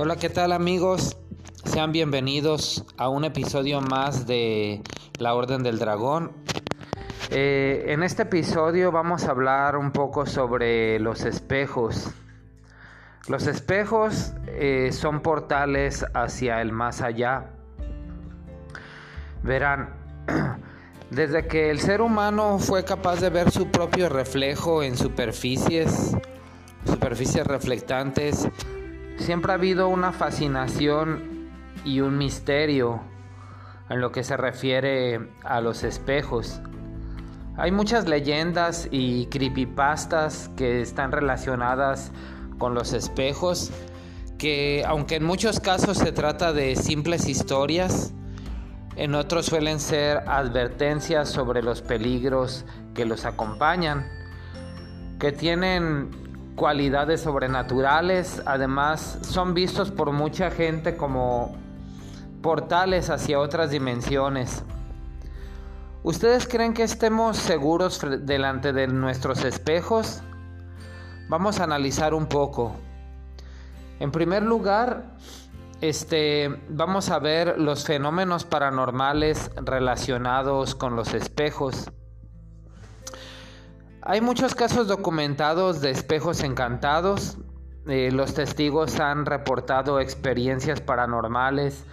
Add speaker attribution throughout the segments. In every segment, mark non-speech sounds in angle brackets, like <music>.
Speaker 1: Hola, ¿qué tal amigos? Sean bienvenidos a un episodio más de La Orden del Dragón. Eh, en este episodio vamos a hablar un poco sobre los espejos. Los espejos eh, son portales hacia el más allá. Verán, <clears throat> desde que el ser humano fue capaz de ver su propio reflejo en superficies, superficies reflectantes, siempre ha habido una fascinación y un misterio en lo que se refiere a los espejos. Hay muchas leyendas y creepypastas que están relacionadas con los espejos, que aunque en muchos casos se trata de simples historias, en otros suelen ser advertencias sobre los peligros que los acompañan, que tienen cualidades sobrenaturales, además son vistos por mucha gente como portales hacia otras dimensiones. ¿Ustedes creen que estemos seguros delante de nuestros espejos? Vamos a analizar un poco. En primer lugar, este, vamos a ver los fenómenos paranormales relacionados con los espejos. Hay muchos casos documentados de espejos encantados. Eh, los testigos han reportado experiencias paranormales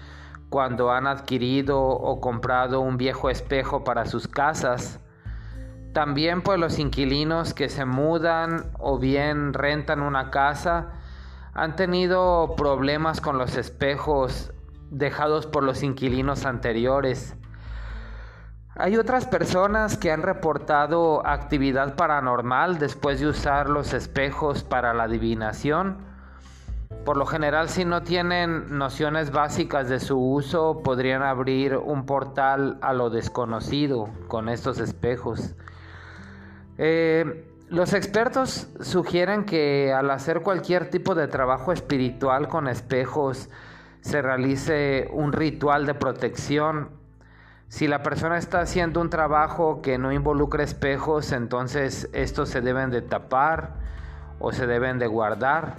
Speaker 1: cuando han adquirido o comprado un viejo espejo para sus casas. También pues los inquilinos que se mudan o bien rentan una casa han tenido problemas con los espejos dejados por los inquilinos anteriores. Hay otras personas que han reportado actividad paranormal después de usar los espejos para la adivinación. Por lo general, si no tienen nociones básicas de su uso, podrían abrir un portal a lo desconocido con estos espejos. Eh, los expertos sugieren que al hacer cualquier tipo de trabajo espiritual con espejos, se realice un ritual de protección si la persona está haciendo un trabajo que no involucre espejos, entonces estos se deben de tapar o se deben de guardar.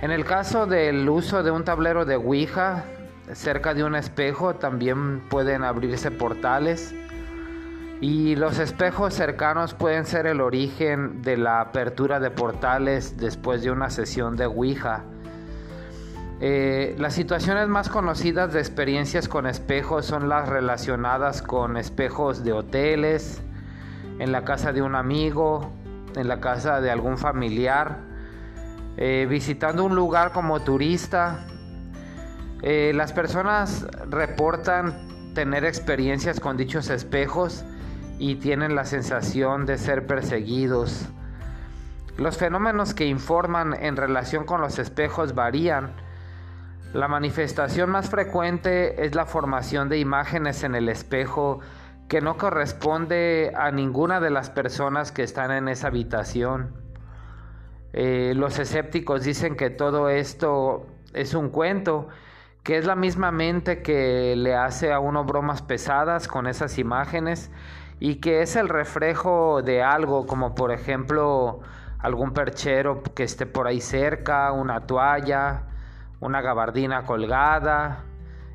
Speaker 1: En el caso del uso de un tablero de Ouija cerca de un espejo, también pueden abrirse portales. Y los espejos cercanos pueden ser el origen de la apertura de portales después de una sesión de Ouija. Eh, las situaciones más conocidas de experiencias con espejos son las relacionadas con espejos de hoteles, en la casa de un amigo, en la casa de algún familiar, eh, visitando un lugar como turista. Eh, las personas reportan tener experiencias con dichos espejos y tienen la sensación de ser perseguidos. Los fenómenos que informan en relación con los espejos varían la manifestación más frecuente es la formación de imágenes en el espejo que no corresponde a ninguna de las personas que están en esa habitación. Eh, los escépticos dicen que todo esto es un cuento, que es la misma mente que le hace a uno bromas pesadas con esas imágenes y que es el reflejo de algo, como por ejemplo algún perchero que esté por ahí cerca, una toalla, una gabardina colgada,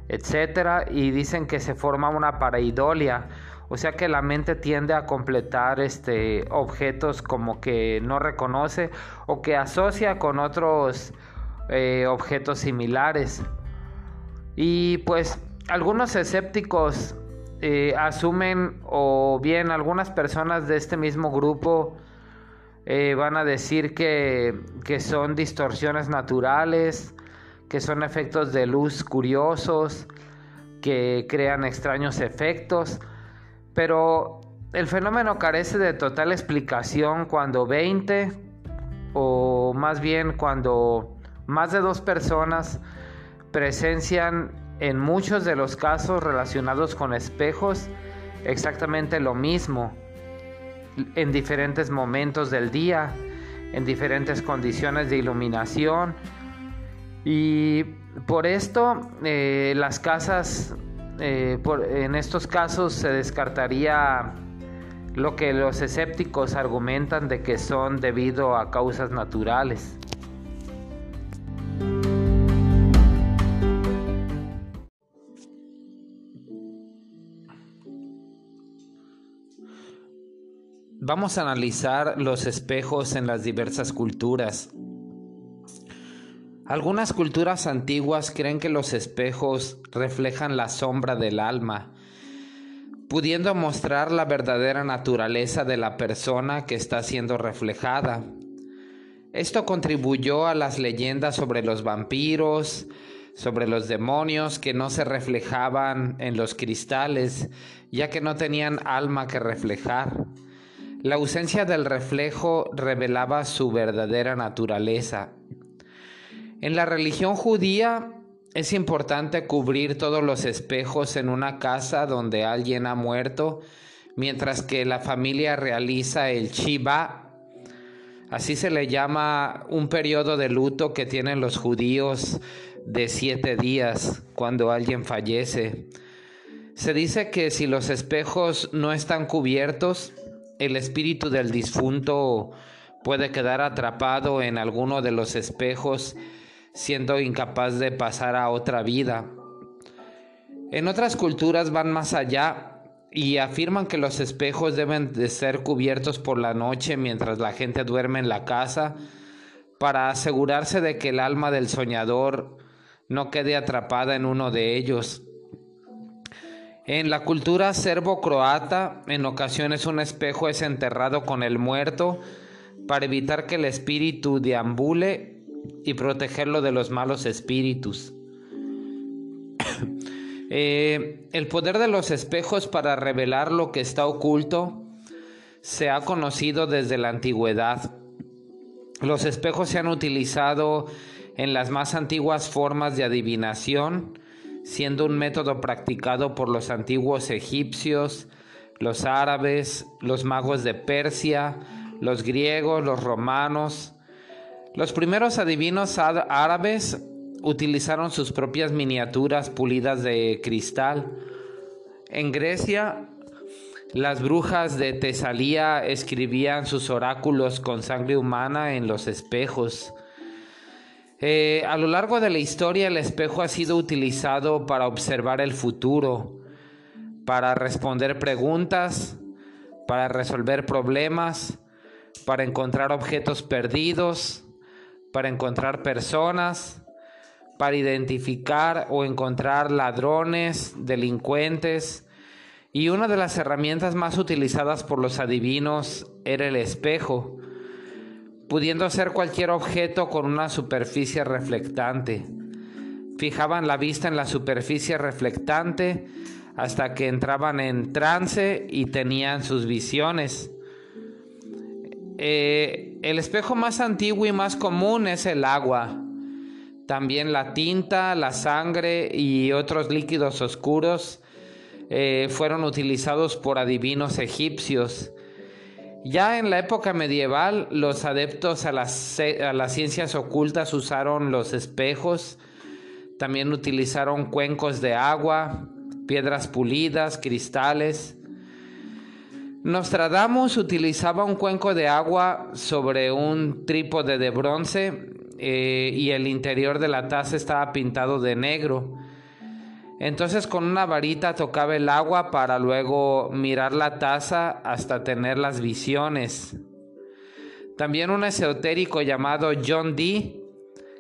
Speaker 1: etcétera, y dicen que se forma una pareidolia, o sea que la mente tiende a completar este objetos como que no reconoce o que asocia con otros eh, objetos similares. Y pues algunos escépticos eh, asumen o bien algunas personas de este mismo grupo eh, van a decir que, que son distorsiones naturales que son efectos de luz curiosos, que crean extraños efectos, pero el fenómeno carece de total explicación cuando 20 o más bien cuando más de dos personas presencian en muchos de los casos relacionados con espejos exactamente lo mismo en diferentes momentos del día, en diferentes condiciones de iluminación y por esto eh, las casas, eh, por, en estos casos se descartaría lo que los escépticos argumentan de que son debido a causas naturales. Vamos a analizar los espejos en las diversas culturas. Algunas culturas antiguas creen que los espejos reflejan la sombra del alma, pudiendo mostrar la verdadera naturaleza de la persona que está siendo reflejada. Esto contribuyó a las leyendas sobre los vampiros, sobre los demonios que no se reflejaban en los cristales, ya que no tenían alma que reflejar. La ausencia del reflejo revelaba su verdadera naturaleza. En la religión judía es importante cubrir todos los espejos en una casa donde alguien ha muerto, mientras que la familia realiza el Shiva. Así se le llama un periodo de luto que tienen los judíos de siete días cuando alguien fallece. Se dice que si los espejos no están cubiertos, el espíritu del difunto puede quedar atrapado en alguno de los espejos, siendo incapaz de pasar a otra vida. En otras culturas van más allá y afirman que los espejos deben de ser cubiertos por la noche mientras la gente duerme en la casa para asegurarse de que el alma del soñador no quede atrapada en uno de ellos. En la cultura serbo-croata, en ocasiones un espejo es enterrado con el muerto para evitar que el espíritu deambule y protegerlo de los malos espíritus. <coughs> Eh, el poder de los espejos para revelar lo que está oculto se ha conocido desde la antigüedad. Los espejos se han utilizado en las más antiguas formas de adivinación, siendo un método practicado por los antiguos egipcios, los árabes, los magos de Persia, los griegos, los romanos. Los primeros adivinos árabes utilizaron sus propias miniaturas pulidas de cristal. En Grecia, las brujas de Tesalía escribían sus oráculos con sangre humana en los espejos. Eh, a lo largo de la historia el espejo ha sido utilizado para observar el futuro, para responder preguntas, para resolver problemas, para encontrar objetos perdidos, para encontrar personas, para identificar o encontrar ladrones, delincuentes. Y una de las herramientas más utilizadas por los adivinos era el espejo pudiendo ser cualquier objeto con una superficie reflectante. Fijaban la vista en la superficie reflectante hasta que entraban en trance y tenían sus visiones. Eh, el espejo más antiguo y más común es el agua. También la tinta, la sangre y otros líquidos oscuros eh, fueron utilizados por adivinos egipcios ya en la época medieval, los adeptos a las, a las ciencias ocultas usaron los espejos, también utilizaron cuencos de agua, piedras pulidas, cristales. Nostradamus utilizaba un cuenco de agua sobre un trípode de bronce eh, y el interior de la taza estaba pintado de negro. Entonces con una varita tocaba el agua para luego mirar la taza hasta tener las visiones. También un esotérico llamado John Dee,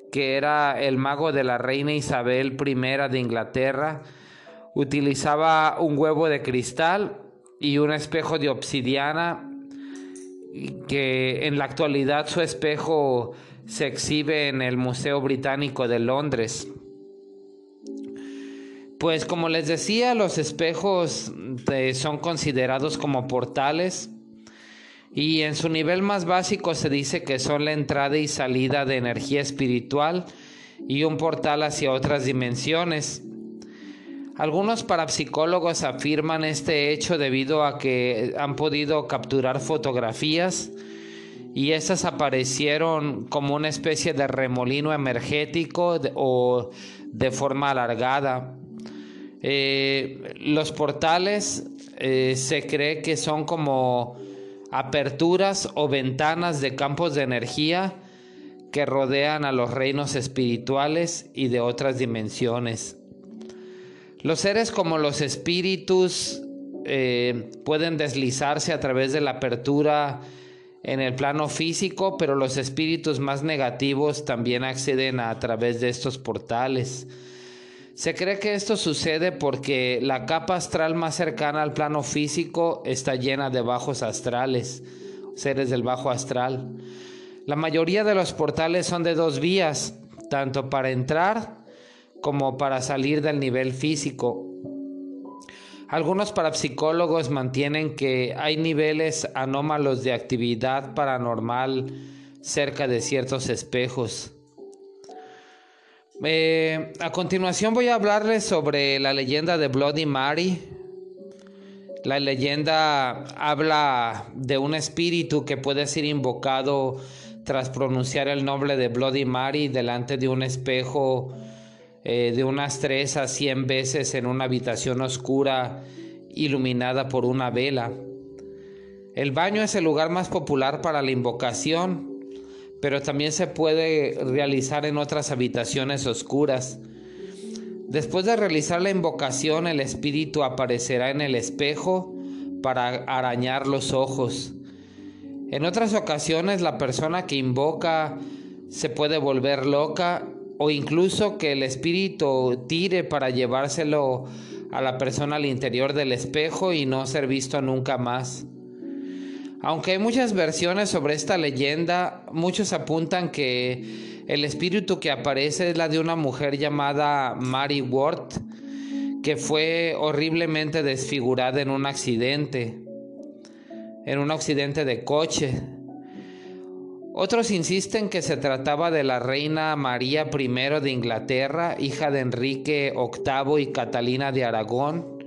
Speaker 1: que era el mago de la reina Isabel I de Inglaterra, utilizaba un huevo de cristal y un espejo de obsidiana, que en la actualidad su espejo se exhibe en el Museo Británico de Londres. Pues como les decía, los espejos eh, son considerados como portales y en su nivel más básico se dice que son la entrada y salida de energía espiritual y un portal hacia otras dimensiones. Algunos parapsicólogos afirman este hecho debido a que han podido capturar fotografías y estas aparecieron como una especie de remolino energético o de forma alargada. Eh, los portales eh, se cree que son como aperturas o ventanas de campos de energía que rodean a los reinos espirituales y de otras dimensiones. Los seres como los espíritus eh, pueden deslizarse a través de la apertura en el plano físico, pero los espíritus más negativos también acceden a, través de estos portales. Se cree que esto sucede porque la capa astral más cercana al plano físico está llena de bajos astrales, seres del bajo astral. La mayoría de los portales son de dos vías, tanto para entrar como para salir del nivel físico. Algunos parapsicólogos mantienen que hay niveles anómalos de actividad paranormal cerca de ciertos espejos. Eh, a continuación voy a hablarles sobre la leyenda de Bloody Mary. La leyenda habla de un espíritu que puede ser invocado tras pronunciar el nombre de Bloody Mary delante de un espejo eh, de unas tres a cien veces en una habitación oscura iluminada por una vela. El baño es el lugar más popular para la invocación, pero también se puede realizar en otras habitaciones oscuras. Después de realizar la invocación, el espíritu aparecerá en el espejo para arañar los ojos. En otras ocasiones la persona que invoca se puede volver loca o incluso que el espíritu tire para llevárselo a la persona al interior del espejo y no ser visto nunca más. Aunque hay muchas versiones sobre esta leyenda, muchos apuntan que el espíritu que aparece es la de una mujer llamada Mary Ward, que fue horriblemente desfigurada en un accidente, en un accidente de coche. Otros insisten que se trataba de la reina María I de Inglaterra, hija de Enrique VIII y Catalina de Aragón.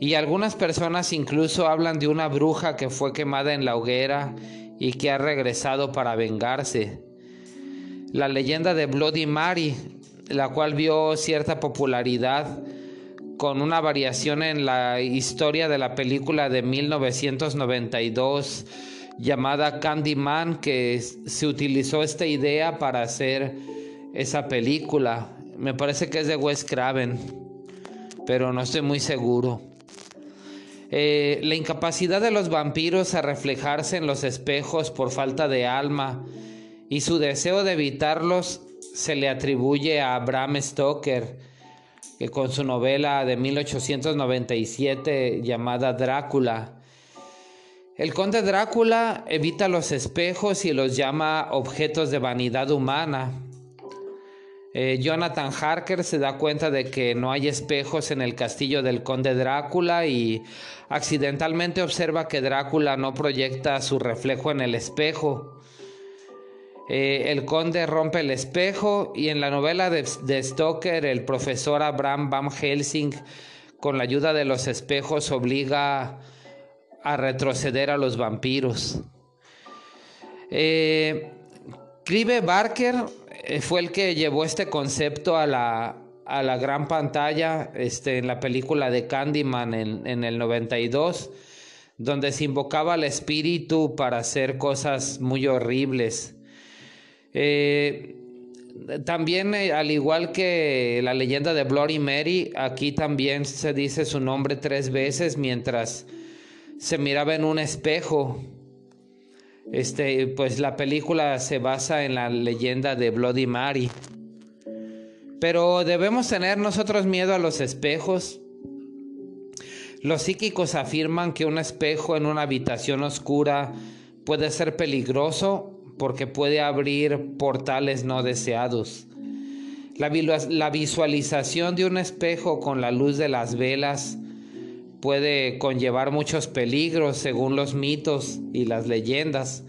Speaker 1: Y algunas personas incluso hablan de una bruja que fue quemada en la hoguera y que ha regresado para vengarse. La leyenda de Bloody Mary, la cual vio cierta popularidad con una variación en la historia de la película de 1992 llamada Candyman que se utilizó esta idea para hacer esa película. Me parece que es de Wes Craven, pero no estoy muy seguro. Eh, la incapacidad de los vampiros a reflejarse en los espejos por falta de alma y su deseo de evitarlos se le atribuye a Bram Stoker, que con su novela de 1897 llamada Drácula, el conde Drácula evita los espejos y los llama objetos de vanidad humana. Eh, Jonathan Harker se da cuenta de que no hay espejos en el castillo del conde Drácula y accidentalmente observa que Drácula no proyecta su reflejo en el espejo. Eh, el conde rompe el espejo y en la novela de, de Stoker el profesor Abraham Van Helsing con la ayuda de los espejos obliga a retroceder a los vampiros. Eh, Clive Barker eh, fue el que llevó este concepto a la, a la gran pantalla este, en la película de Candyman en, el 92, donde se invocaba al espíritu para hacer cosas muy horribles. Eh, también, al igual que la leyenda de Bloody Mary, aquí también se dice su nombre tres veces mientras se miraba en un espejo. Este, pues la película se basa en la leyenda de Bloody Mary. Pero debemos tener nosotros miedo a los espejos. Los psíquicos afirman que un espejo en una habitación oscura puede ser peligroso porque puede abrir portales no deseados. La, la visualización de un espejo con la luz de las velas puede conllevar muchos peligros según los mitos y las leyendas.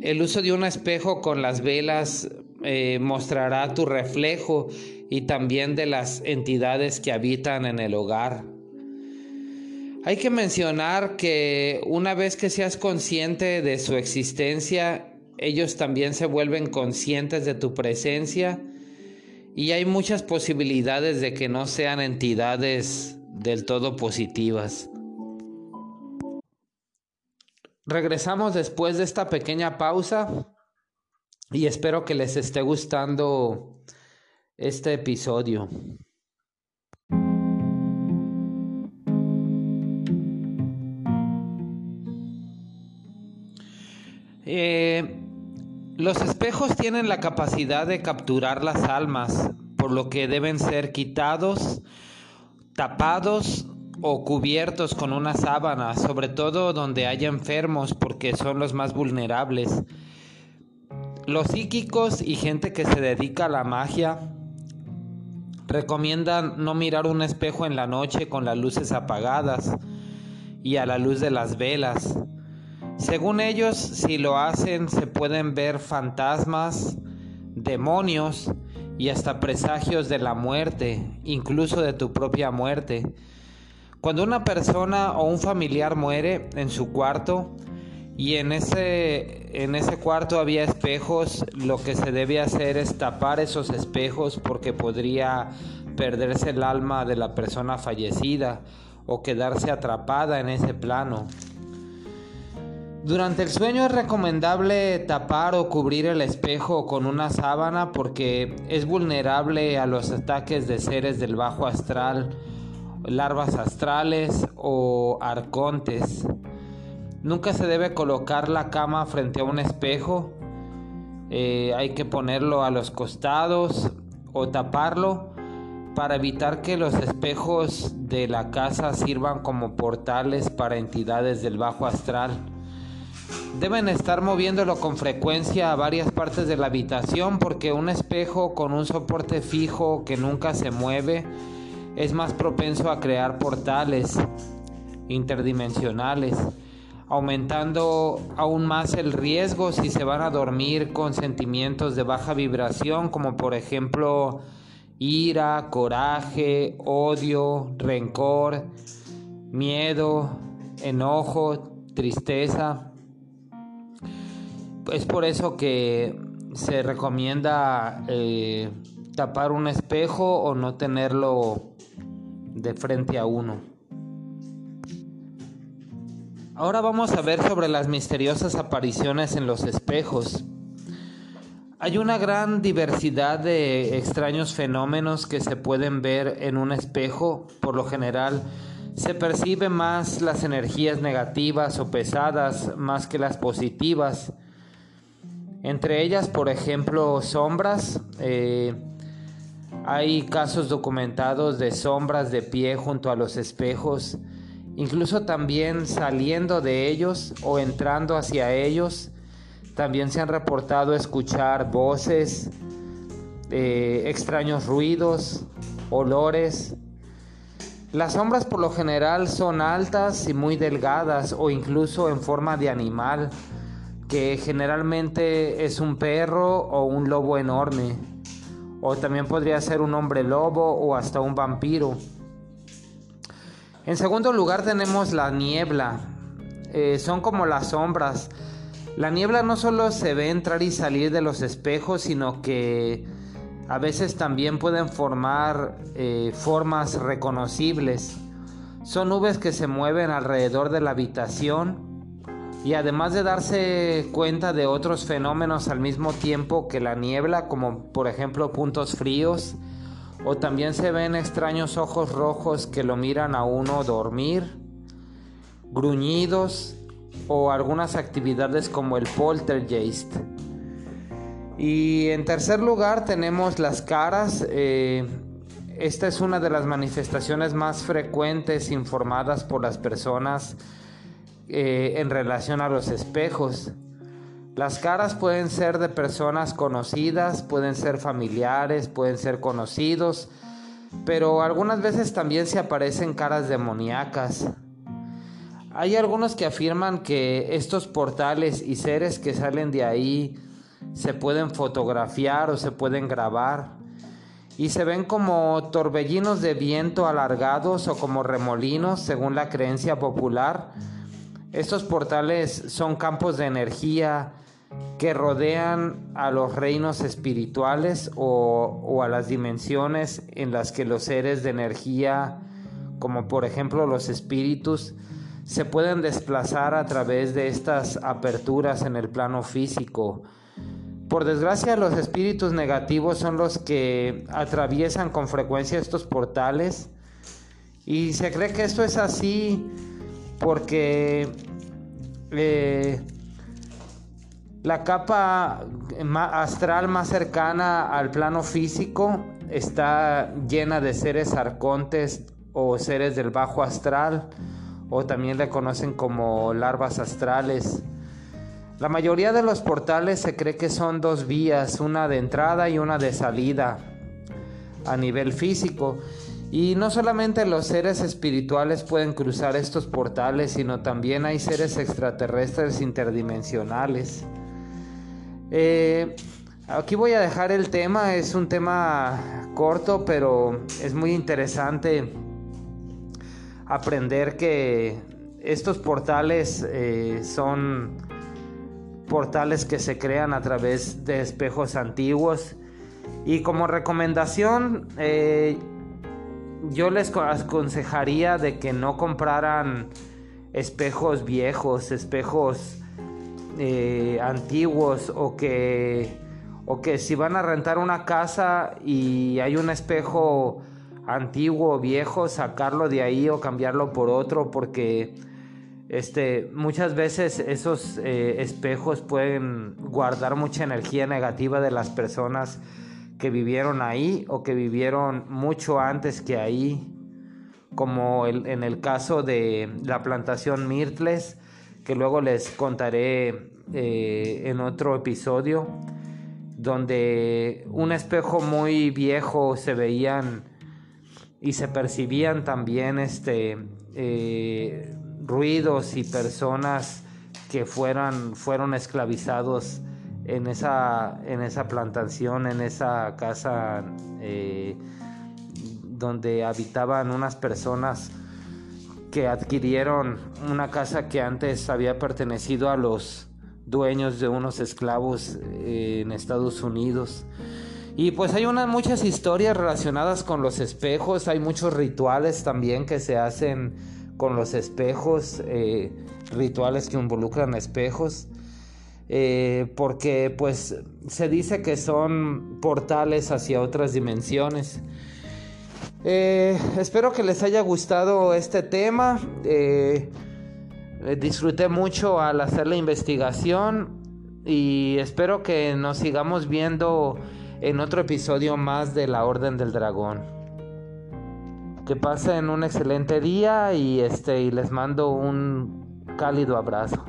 Speaker 1: El uso de un espejo con las velas eh, mostrará tu reflejo y también de las entidades que habitan en el hogar. Hay que mencionar que una vez que seas consciente de su existencia, ellos también se vuelven conscientes de tu presencia y hay muchas posibilidades de que no sean entidades del todo positivas. Regresamos después de esta pequeña pausa y espero que les esté gustando este episodio. Eh, los espejos tienen la capacidad de capturar las almas, por lo que deben ser quitados tapados o cubiertos con una sábana, sobre todo donde haya enfermos, porque son los más vulnerables. Los psíquicos y gente que se dedica a la magia recomiendan no mirar un espejo en la noche con las luces apagadas y a la luz de las velas. Según ellos, si lo hacen se pueden ver fantasmas, demonios y hasta presagios de la muerte, incluso de tu propia muerte. Cuando una persona o un familiar muere en su cuarto, y en ese, en ese cuarto había espejos, lo que se debe hacer es tapar esos espejos porque podría perderse el alma de la persona fallecida o quedarse atrapada en ese plano. Durante el sueño es recomendable tapar o cubrir el espejo con una sábana porque es vulnerable a los ataques de seres del bajo astral, larvas astrales o arcontes. Nunca se debe colocar la cama frente a un espejo. Eh, hay que ponerlo a los costados o taparlo para evitar que los espejos de la casa sirvan como portales para entidades del bajo astral. Deben estar moviéndolo con frecuencia a varias partes de la habitación porque un espejo con un soporte fijo que nunca se mueve es más propenso a crear portales interdimensionales aumentando aún más el riesgo si se van a dormir con sentimientos de baja vibración, como por ejemplo ira, coraje, odio, rencor, miedo, enojo, tristeza. Es por eso que se recomienda eh, tapar un espejo o no tenerlo de frente a uno. Ahora vamos a ver sobre las misteriosas apariciones en los espejos. Hay una gran diversidad de extraños fenómenos que se pueden ver en un espejo. Por lo general, se percibe más las energías negativas o pesadas más que las positivas. Entre ellas, por ejemplo, sombras. Eh, hay casos documentados de sombras de pie junto a los espejos incluso también saliendo de ellos o entrando hacia ellos. También se han reportado escuchar voces, eh, extraños ruidos, olores. Las sombras por lo general son altas y muy delgadas o incluso en forma de animal, que generalmente es un perro o un lobo enorme, o también podría ser un hombre lobo o hasta un vampiro. En segundo lugar tenemos la niebla. Eh, son como las sombras. La niebla no solo se ve entrar y salir de los espejos, sino que a veces también pueden formar eh, formas reconocibles. Son nubes que se mueven alrededor de la habitación y además de darse cuenta de otros fenómenos al mismo tiempo que la niebla, como por ejemplo puntos fríos, o también se ven extraños ojos rojos que lo miran a uno dormir, gruñidos o algunas actividades como el poltergeist. Y en tercer lugar tenemos las caras. Eh, esta es una de las manifestaciones más frecuentes informadas por las personas eh, en relación a los espejos. Las caras pueden ser de personas conocidas, pueden ser familiares, pueden ser conocidos, pero algunas veces también se aparecen caras demoníacas. Hay algunos que afirman que estos portales y seres que salen de ahí se pueden fotografiar o se pueden grabar y se ven como torbellinos de viento alargados o como remolinos según la creencia popular. Estos portales son campos de energía que rodean a los reinos espirituales o, a las dimensiones en las que los seres de energía, como por ejemplo los espíritus, se pueden desplazar a través de estas aperturas en el plano físico. Por desgracia, los espíritus negativos son los que atraviesan con frecuencia estos portales y se cree que esto es así porque eh, La capa astral más cercana al plano físico está llena de seres arcontes o seres del bajo astral o también le conocen como larvas astrales. La mayoría de los portales se cree que son dos vías, una de entrada y una de salida a nivel físico. Y no solamente los seres espirituales pueden cruzar estos portales, sino también hay seres extraterrestres interdimensionales. Eh, aquí voy a dejar el tema, es un tema corto, pero es muy interesante aprender que estos portales eh, son portales que se crean a través de espejos antiguos. Y como recomendación, eh, yo les aconsejaría de que no compraran espejos viejos, espejos eh, antiguos o que, o que si van a rentar una casa y hay un espejo antiguo, viejo, sacarlo de ahí o cambiarlo por otro porque este, muchas veces esos eh, espejos pueden guardar mucha energía negativa de las personas que vivieron ahí o que vivieron mucho antes que ahí, como en el caso de la plantación Mirtles, que luego les contaré eh, en otro episodio, donde un espejo muy viejo se veían y se percibían también este, eh, ruidos y personas que fueran, fueron esclavizados en esa, en esa plantación, en esa casa eh, donde habitaban unas personas que adquirieron una casa que antes había pertenecido a los dueños de unos esclavos eh, en Estados Unidos. Y pues hay unas muchas historias relacionadas con los espejos, hay muchos rituales también que se hacen con los espejos, eh, rituales que involucran espejos, eh, porque pues se dice que son portales hacia otras dimensiones. Eh, espero que les haya gustado este tema. disfruté mucho al hacer la investigación y espero que nos sigamos viendo en otro episodio más de la Orden del Dragón. Que pasen un excelente día y este y les mando un cálido abrazo.